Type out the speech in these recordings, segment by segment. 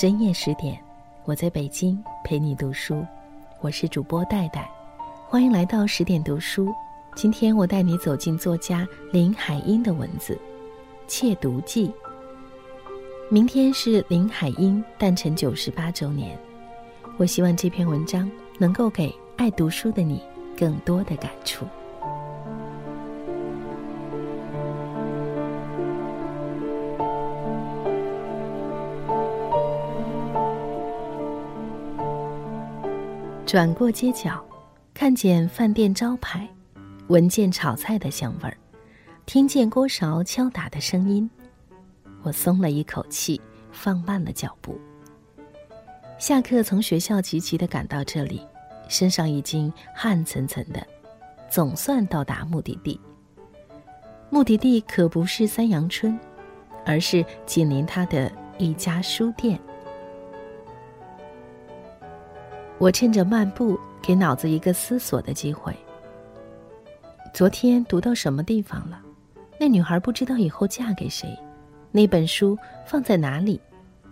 深夜十点，我在北京陪你读书。我是主播戴戴，欢迎来到十点读书。今天我带你走进作家林海音的文字《窃读记》。明天是林海音诞辰九十八周年，我希望这篇文章能够给爱读书的你更多的感触。转过街角，看见饭店招牌，闻见炒菜的香味儿，听见锅勺敲打的声音，我松了一口气，放慢了脚步。下课从学校急急的赶到这里，身上已经汗涔涔的，总算到达目的地。目的地可不是三阳春，而是紧邻它的一家书店。我趁着漫步，给脑子一个思索的机会。昨天读到什么地方了？那女孩不知道以后嫁给谁？那本书放在哪里？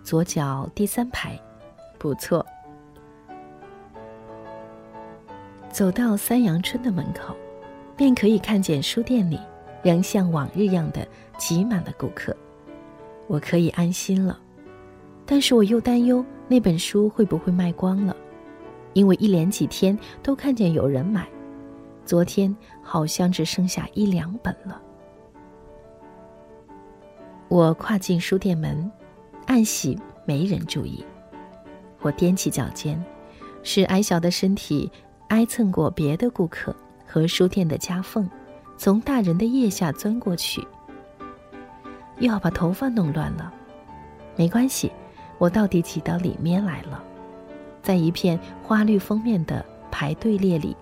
左脚第三排，不错。走到三阳春的门口，便可以看见书店里仍像往日样的挤满了顾客。我可以安心了，但是我又担忧那本书会不会卖光了。因为一连几天都看见有人买，昨天好像只剩下一两本了。我跨进书店门，暗喜没人注意。我踮起脚尖，使矮小的身体挨蹭过别的顾客和书店的夹缝，从大人的腋下钻过去。又要把头发弄乱了，没关系，我到底挤到里面来了。在一片花绿封面的排队列里，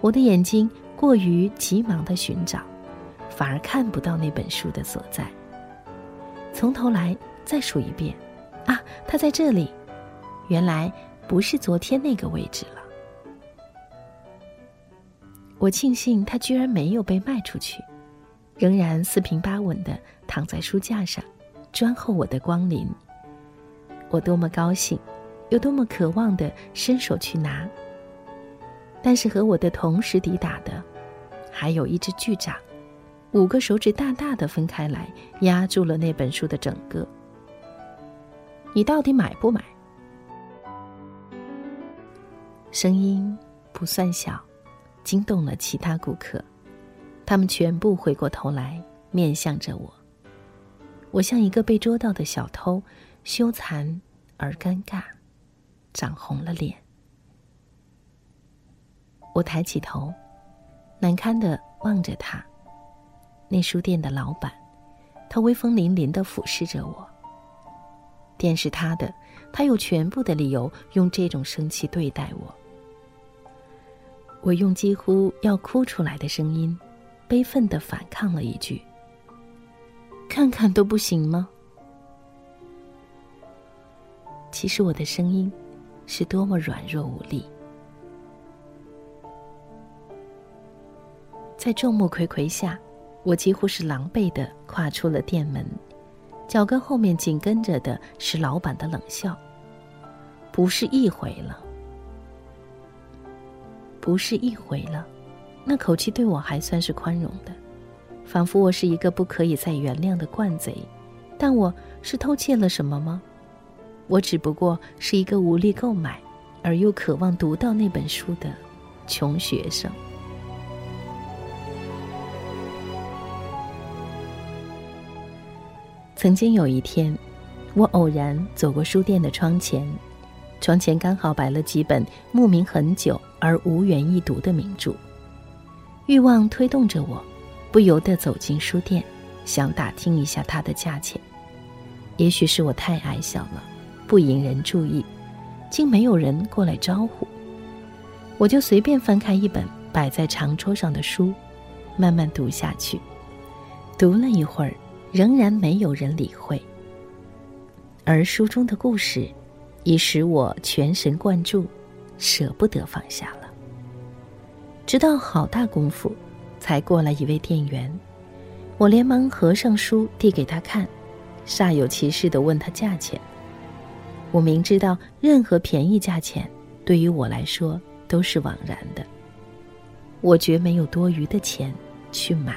我的眼睛过于急忙的寻找，反而看不到那本书的所在。从头来再数一遍，啊，它在这里，原来不是昨天那个位置了。我庆幸它居然没有被卖出去，仍然四平八稳的躺在书架上，专候我的光临。我多么高兴！有多么渴望的伸手去拿，但是和我的同时抵达的，还有一只巨掌，五个手指大大的分开来，压住了那本书的整个。你到底买不买？声音不算小，惊动了其他顾客，他们全部回过头来面向着我。我像一个被捉到的小偷，羞惭而尴尬。涨红了脸，我抬起头，难堪的望着他。那书店的老板，他威风凛凛的俯视着我。店是他的，他有全部的理由用这种生气对待我。我用几乎要哭出来的声音，悲愤的反抗了一句：“看看都不行吗？”其实我的声音。是多么软弱无力！在众目睽睽下，我几乎是狼狈的跨出了店门，脚跟后面紧跟着的是老板的冷笑。不是一回了，不是一回了，那口气对我还算是宽容的，仿佛我是一个不可以再原谅的惯贼。但我是偷窃了什么吗？我只不过是一个无力购买，而又渴望读到那本书的穷学生。曾经有一天，我偶然走过书店的窗前，窗前刚好摆了几本慕名很久而无缘一读的名著。欲望推动着我，不由得走进书店，想打听一下它的价钱。也许是我太矮小了。不引人注意，竟没有人过来招呼。我就随便翻开一本摆在长桌上的书，慢慢读下去。读了一会儿，仍然没有人理会。而书中的故事，已使我全神贯注，舍不得放下了。直到好大功夫，才过来一位店员，我连忙合上书递给他看，煞有其事地问他价钱。我明知道任何便宜价钱对于我来说都是枉然的，我绝没有多余的钱去买。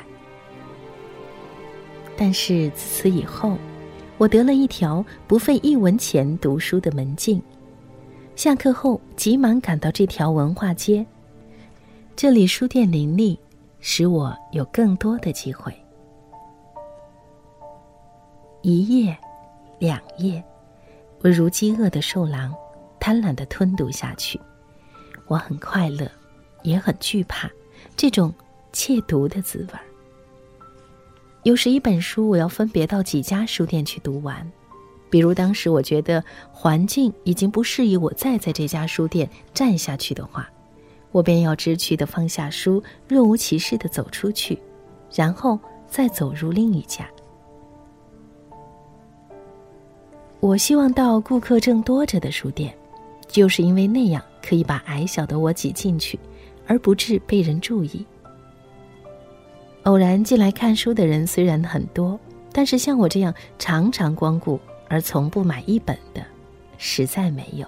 但是自此以后，我得了一条不费一文钱读书的门径。下课后，急忙赶到这条文化街，这里书店林立，使我有更多的机会。一页，两页，我如饥饿的兽狼，贪婪的吞读下去。我很快乐，也很惧怕这种窃读的滋味儿。有时一本书，我要分别到几家书店去读完。比如当时我觉得环境已经不适宜我再在这家书店站下去的话，我便要知趣的放下书，若无其事的走出去，然后再走入另一家。我希望到顾客正多着的书店，就是因为那样可以把矮小的我挤进去，而不致被人注意。偶然进来看书的人虽然很多，但是像我这样常常光顾而从不买一本的，实在没有。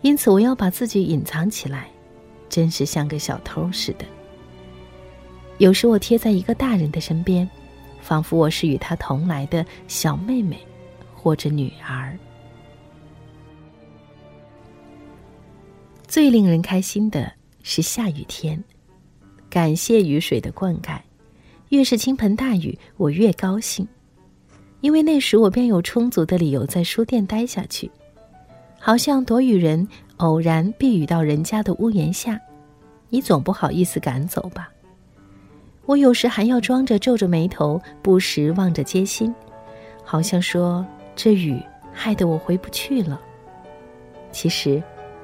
因此，我要把自己隐藏起来，真是像个小偷似的。有时我贴在一个大人的身边，仿佛我是与他同来的小妹妹，或者女儿。最令人开心的是下雨天，感谢雨水的灌溉。越是倾盆大雨，我越高兴，因为那时我便有充足的理由在书店待下去，好像躲雨人偶然避雨到人家的屋檐下，你总不好意思赶走吧？我有时还要装着皱着眉头，不时望着街心，好像说这雨害得我回不去了。其实，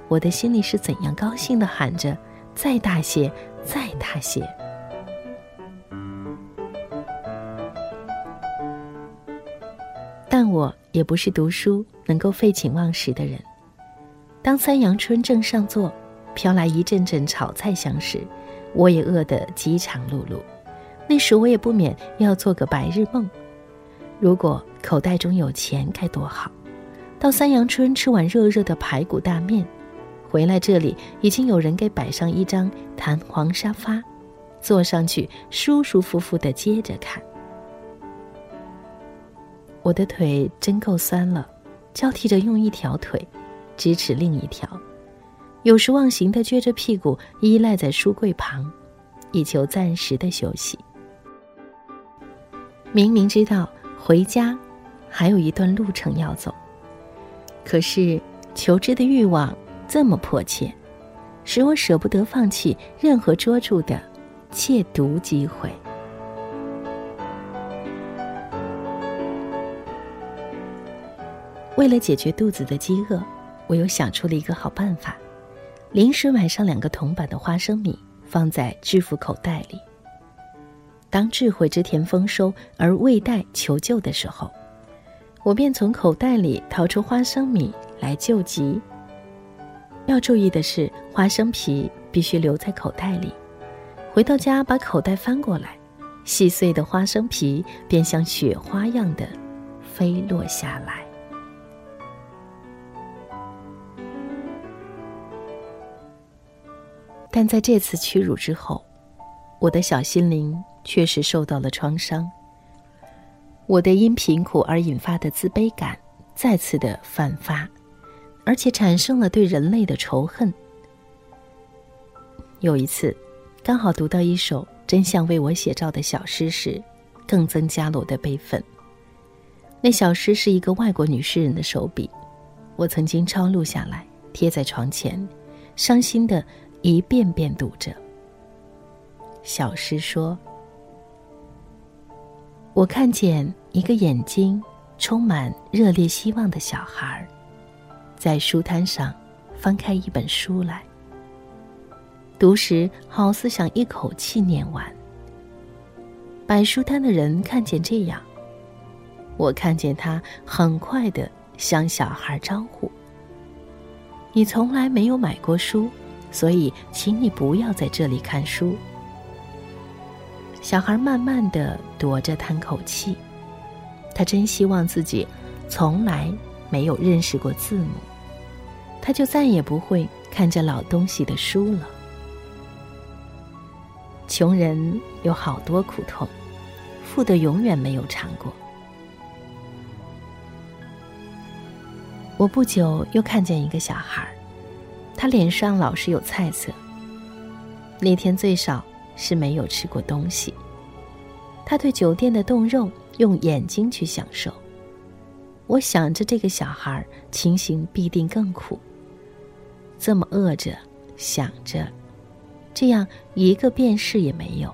我的心里是怎样高兴的，喊着：“再大些，再大些。”但我也不是读书能够废寝忘食的人。当三阳春正上座，飘来一阵阵炒菜香时，我也饿得饥肠辘辘。那时我也不免要做个白日梦：如果口袋中有钱该多好！到三阳春吃碗热热的排骨大面，回来这里已经有人给摆上一张弹簧沙发，坐上去舒舒服服的接着看。我的腿真够酸了，交替着用一条腿支持另一条，有时忘形的撅着屁股依赖在书柜旁，以求暂时的休息。明明知道回家还有一段路程要走，可是求知的欲望这么迫切，使我舍不得放弃任何捉住的窃读机会。为了解决肚子的饥饿，我又想出了一个好办法：临时买上两个铜板的花生米，放在制服口袋里。当智慧之田丰收而未待求救的时候，我便从口袋里掏出花生米来救急。要注意的是，花生皮必须留在口袋里。回到家，把口袋翻过来，细碎的花生皮便像雪花样的飞落下来。但在这次屈辱之后，我的小心灵确实受到了创伤。我的因贫苦而引发的自卑感再次的泛发，而且产生了对人类的仇恨。有一次，刚好读到一首真相为我写照的小诗时，更增加了我的悲愤。那小诗是一个外国女诗人的手笔，我曾经抄录下来贴在床前，伤心的。一遍遍读着。小诗说：“我看见一个眼睛充满热烈希望的小孩，在书摊上翻开一本书来。读时好似想一口气念完。摆书摊的人看见这样，我看见他很快的向小孩招呼：‘你从来没有买过书。’”所以，请你不要在这里看书。小孩慢慢的踱着，叹口气。他真希望自己从来没有认识过字母，他就再也不会看这老东西的书了。穷人有好多苦痛，富的永远没有尝过。我不久又看见一个小孩他脸上老是有菜色。那天最少是没有吃过东西。他对酒店的冻肉用眼睛去享受。我想着这个小孩情形必定更苦。这么饿着，想着，这样一个便士也没有，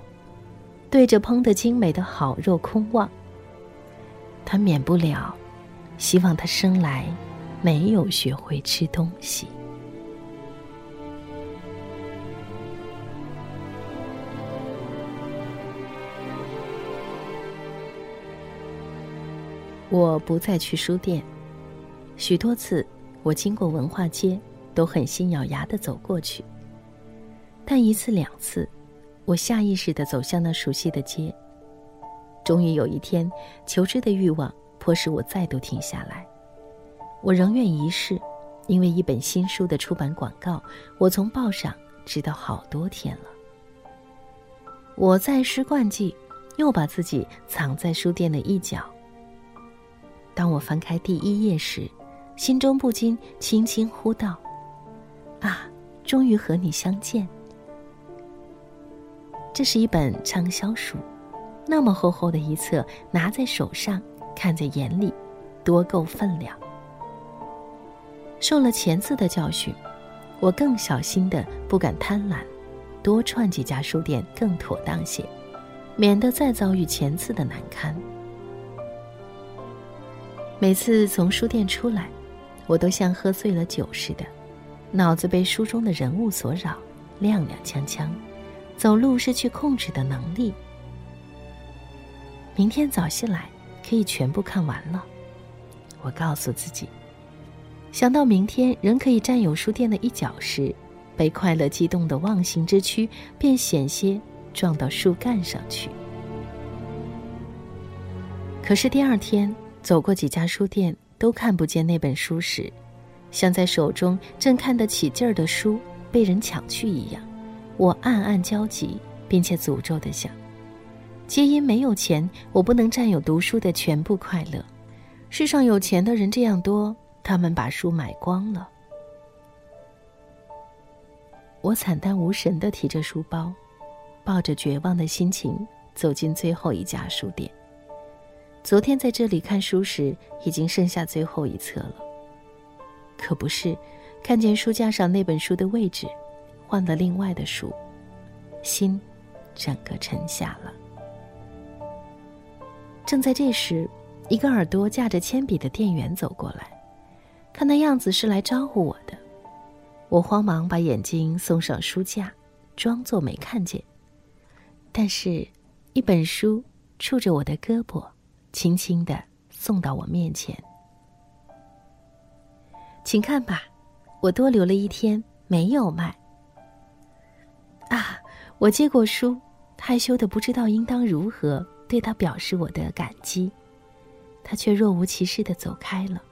对着烹得精美的好肉空望。他免不了，希望他生来没有学会吃东西。我不再去书店，许多次我经过文化街，都很心咬牙的走过去。但一次两次，我下意识的走向那熟悉的街。终于有一天，求知的欲望迫使我再度停下来。我仍愿一试，因为一本新书的出版广告，我从报上知道好多天了。我在失惯记，又把自己藏在书店的一角。当我翻开第一页时，心中不禁轻轻呼道：“啊，终于和你相见！”这是一本畅销书，那么厚厚的一册，拿在手上，看在眼里，多够分量。受了前次的教训，我更小心的不敢贪婪，多串几家书店更妥当些，免得再遭遇前次的难堪。每次从书店出来，我都像喝醉了酒似的，脑子被书中的人物所扰，踉踉跄跄，走路失去控制的能力。明天早些来，可以全部看完了。我告诉自己，想到明天仍可以占有书店的一角时，被快乐激动的忘形之躯便险些撞到树干上去。可是第二天。走过几家书店，都看不见那本书时，像在手中正看得起劲儿的书被人抢去一样，我暗暗焦急，并且诅咒的想：皆因没有钱，我不能占有读书的全部快乐。世上有钱的人这样多，他们把书买光了。我惨淡无神的提着书包，抱着绝望的心情走进最后一家书店。昨天在这里看书时，已经剩下最后一册了。可不是，看见书架上那本书的位置换了另外的书，心整个沉下了。正在这时，一个耳朵架着铅笔的店员走过来，看那样子是来招呼我的。我慌忙把眼睛送上书架，装作没看见。但是，一本书触着我的胳膊。轻轻的送到我面前，请看吧，我多留了一天没有卖。啊，我接过书，害羞的不知道应当如何对他表示我的感激，他却若无其事的走开了。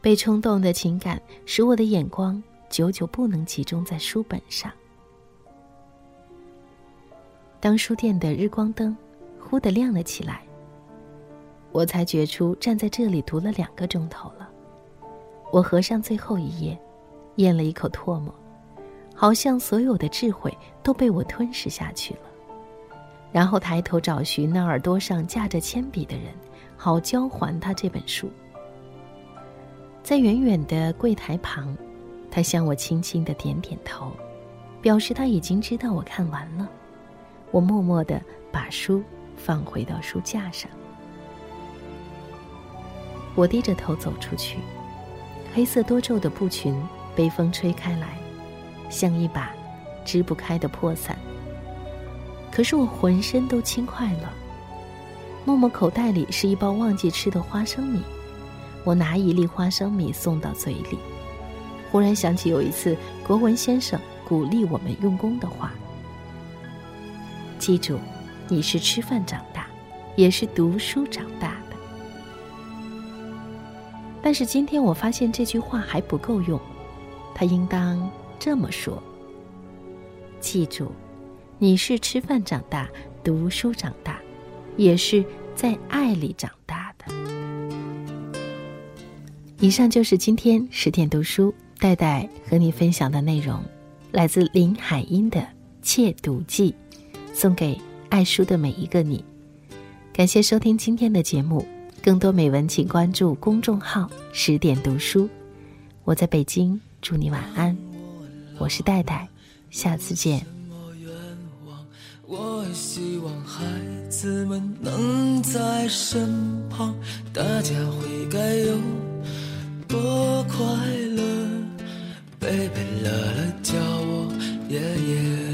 被冲动的情感使我的眼光久久不能集中在书本上。当书店的日光灯忽的亮了起来。我才觉出站在这里读了两个钟头了。我合上最后一页，咽了一口唾沫，好像所有的智慧都被我吞噬下去了。然后抬头找寻那耳朵上架着铅笔的人，好交还他这本书。在远远的柜台旁，他向我轻轻的点点头，表示他已经知道我看完了。我默默的把书放回到书架上。我低着头走出去，黑色多皱的布裙被风吹开来，像一把支不开的破伞。可是我浑身都轻快了。默默口袋里是一包忘记吃的花生米，我拿一粒花生米送到嘴里，忽然想起有一次国文先生鼓励我们用功的话：“记住，你是吃饭长大，也是读书长大。”但是今天我发现这句话还不够用，他应当这么说：记住，你是吃饭长大、读书长大，也是在爱里长大的。以上就是今天十点读书戴戴和你分享的内容，来自林海音的《窃读记》，送给爱书的每一个你。感谢收听今天的节目。更多美文，请关注公众号“十点读书”。我在北京，祝你晚安。我是戴戴，下次见。我希望孩子们能在身旁，大家会该有多快乐。贝贝乐乐叫我爷爷，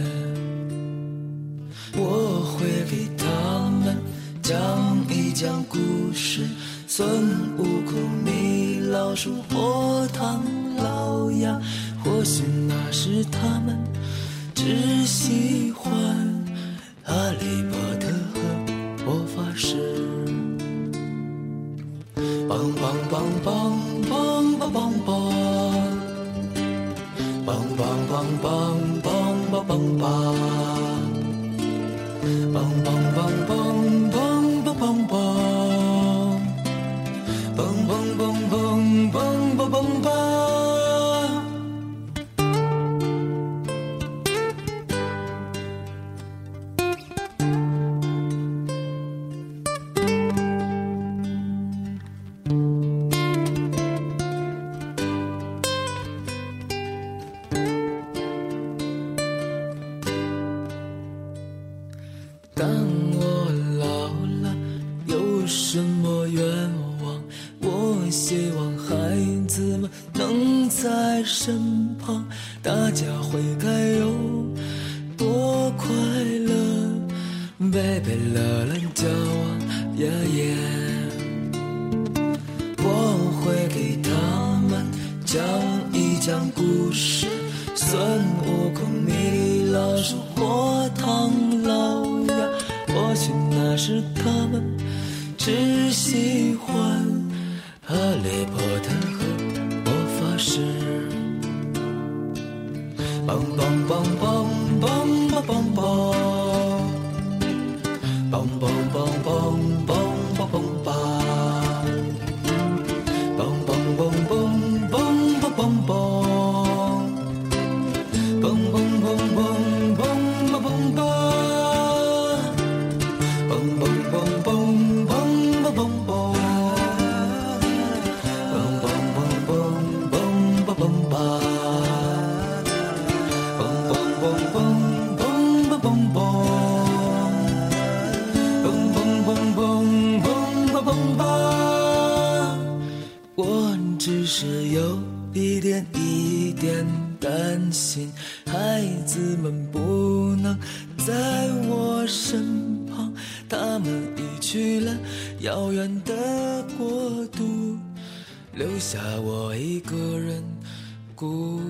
讲故事，孙悟空、米老鼠、火唐老鸭，或许那时他们只喜欢哈利波特和魔法师。梆梆梆梆梆梆梆梆，梆梆梆梆梆梆梆梆，梆梆梆能在身旁，大家会该有多快乐？Baby，乐了。蹦蹦蹦蹦蹦蹦蹦蹦蹦蹦蹦。留下我一个人孤。